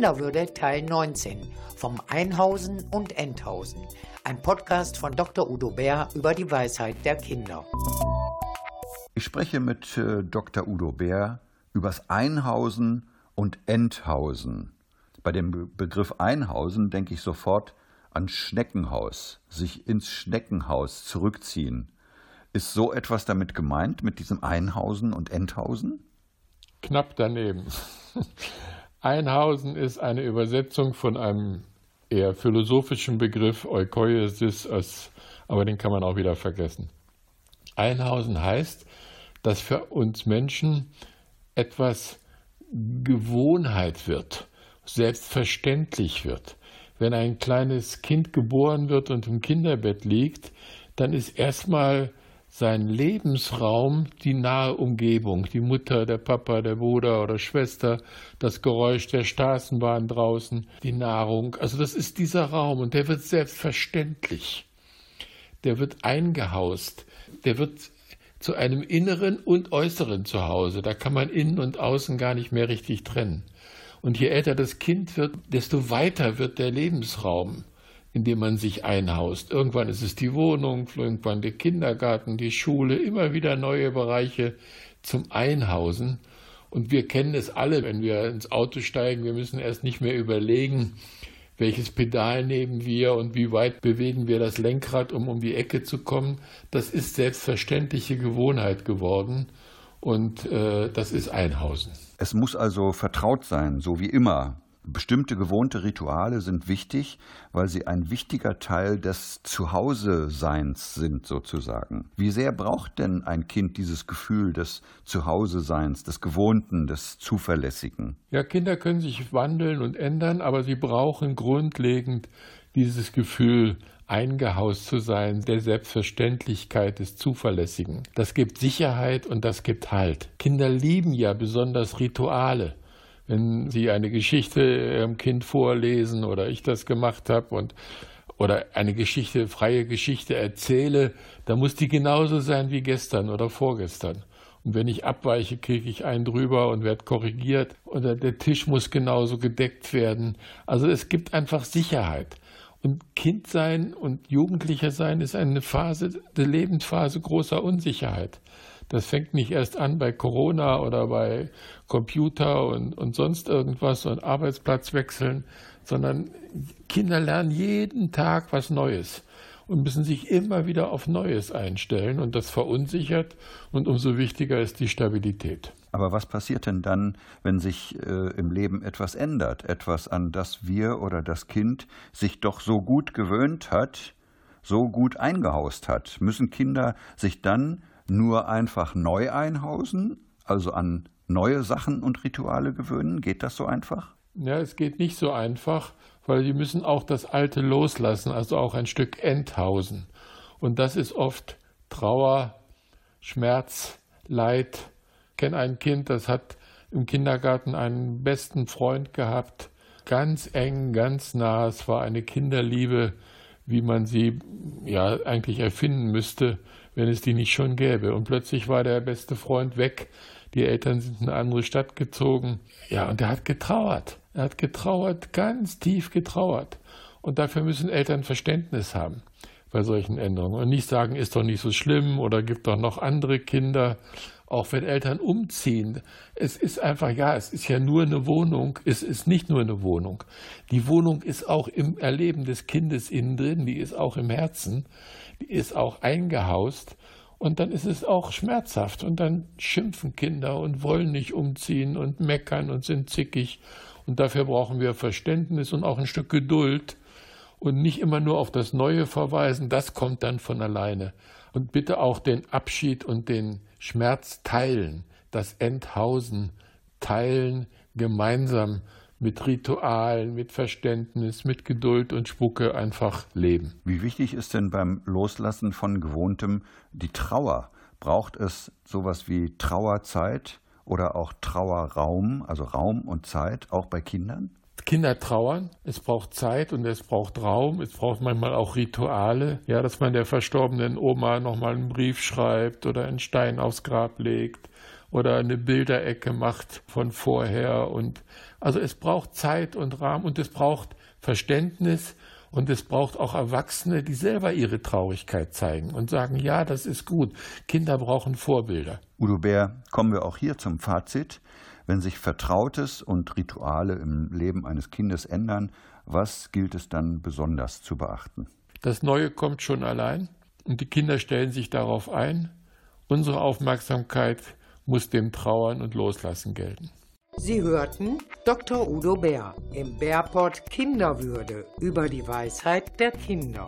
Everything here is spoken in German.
Kinderwürde Teil 19 vom Einhausen und Endhausen. Ein Podcast von Dr. Udo Bär über die Weisheit der Kinder. Ich spreche mit äh, Dr. Udo Bär übers Einhausen und Endhausen. Bei dem Be Begriff Einhausen denke ich sofort an Schneckenhaus, sich ins Schneckenhaus zurückziehen. Ist so etwas damit gemeint, mit diesem Einhausen und Endhausen? Knapp daneben. Einhausen ist eine Übersetzung von einem eher philosophischen Begriff Eukoiesis, aber den kann man auch wieder vergessen. Einhausen heißt, dass für uns Menschen etwas Gewohnheit wird, selbstverständlich wird. Wenn ein kleines Kind geboren wird und im Kinderbett liegt, dann ist erstmal sein Lebensraum die nahe Umgebung, die Mutter, der Papa, der Bruder oder Schwester, das Geräusch der Straßenbahn draußen, die Nahrung. Also das ist dieser Raum und der wird selbstverständlich. Der wird eingehaust. Der wird zu einem inneren und äußeren Zuhause. Da kann man innen und außen gar nicht mehr richtig trennen. Und je älter das Kind wird, desto weiter wird der Lebensraum in dem man sich einhaust. Irgendwann ist es die Wohnung, irgendwann der Kindergarten, die Schule, immer wieder neue Bereiche zum Einhausen. Und wir kennen es alle, wenn wir ins Auto steigen, wir müssen erst nicht mehr überlegen, welches Pedal nehmen wir und wie weit bewegen wir das Lenkrad, um um die Ecke zu kommen. Das ist selbstverständliche Gewohnheit geworden und äh, das ist Einhausen. Es muss also vertraut sein, so wie immer. Bestimmte gewohnte Rituale sind wichtig, weil sie ein wichtiger Teil des Zuhause-Seins sind, sozusagen. Wie sehr braucht denn ein Kind dieses Gefühl des Zuhause-Seins, des Gewohnten, des Zuverlässigen? Ja, Kinder können sich wandeln und ändern, aber sie brauchen grundlegend dieses Gefühl, eingehaust zu sein, der Selbstverständlichkeit des Zuverlässigen. Das gibt Sicherheit und das gibt Halt. Kinder lieben ja besonders Rituale wenn Sie eine Geschichte Ihrem Kind vorlesen oder ich das gemacht habe und oder eine Geschichte, freie Geschichte erzähle, dann muss die genauso sein wie gestern oder vorgestern. Und wenn ich abweiche, kriege ich einen drüber und werde korrigiert. Oder der Tisch muss genauso gedeckt werden. Also es gibt einfach Sicherheit. Und Kind sein und Jugendlicher sein ist eine Phase, eine Lebensphase großer Unsicherheit. Das fängt nicht erst an bei Corona oder bei Computer und, und sonst irgendwas und Arbeitsplatz wechseln, sondern Kinder lernen jeden Tag was Neues und müssen sich immer wieder auf Neues einstellen und das verunsichert und umso wichtiger ist die Stabilität. Aber was passiert denn dann, wenn sich äh, im Leben etwas ändert, etwas an das wir oder das Kind sich doch so gut gewöhnt hat, so gut eingehaust hat? Müssen Kinder sich dann nur einfach neu einhausen, also an neue Sachen und Rituale gewöhnen? Geht das so einfach? Ja, es geht nicht so einfach, weil die müssen auch das Alte loslassen, also auch ein Stück enthausen. Und das ist oft Trauer, Schmerz, Leid. Ich kenne ein Kind, das hat im Kindergarten einen besten Freund gehabt, ganz eng, ganz nah. Es war eine Kinderliebe, wie man sie ja eigentlich erfinden müsste wenn es die nicht schon gäbe. Und plötzlich war der beste Freund weg. Die Eltern sind in eine andere Stadt gezogen. Ja, und er hat getrauert. Er hat getrauert, ganz tief getrauert. Und dafür müssen Eltern Verständnis haben bei solchen Änderungen und nicht sagen, ist doch nicht so schlimm oder gibt doch noch andere Kinder. Auch wenn Eltern umziehen. Es ist einfach, ja, es ist ja nur eine Wohnung. Es ist nicht nur eine Wohnung. Die Wohnung ist auch im Erleben des Kindes innen drin, die ist auch im Herzen die ist auch eingehaust und dann ist es auch schmerzhaft und dann schimpfen Kinder und wollen nicht umziehen und meckern und sind zickig und dafür brauchen wir Verständnis und auch ein Stück Geduld und nicht immer nur auf das Neue verweisen, das kommt dann von alleine. Und bitte auch den Abschied und den Schmerz teilen, das Enthausen teilen, gemeinsam mit Ritualen, mit Verständnis, mit Geduld und Spucke einfach leben. Wie wichtig ist denn beim Loslassen von Gewohntem die Trauer? Braucht es sowas wie Trauerzeit oder auch Trauerraum, also Raum und Zeit, auch bei Kindern? Kinder trauern, es braucht Zeit und es braucht Raum, es braucht manchmal auch Rituale, ja, dass man der verstorbenen Oma nochmal einen Brief schreibt oder einen Stein aufs Grab legt oder eine Bilderecke macht von vorher. Und also es braucht Zeit und Rahmen und es braucht Verständnis und es braucht auch Erwachsene, die selber ihre Traurigkeit zeigen und sagen, ja, das ist gut. Kinder brauchen Vorbilder. Udo Bär, kommen wir auch hier zum Fazit. Wenn sich Vertrautes und Rituale im Leben eines Kindes ändern, was gilt es dann besonders zu beachten? Das Neue kommt schon allein und die Kinder stellen sich darauf ein. Unsere Aufmerksamkeit muss dem Trauern und Loslassen gelten. Sie hörten Dr. Udo Bär im Bärport Kinderwürde über die Weisheit der Kinder.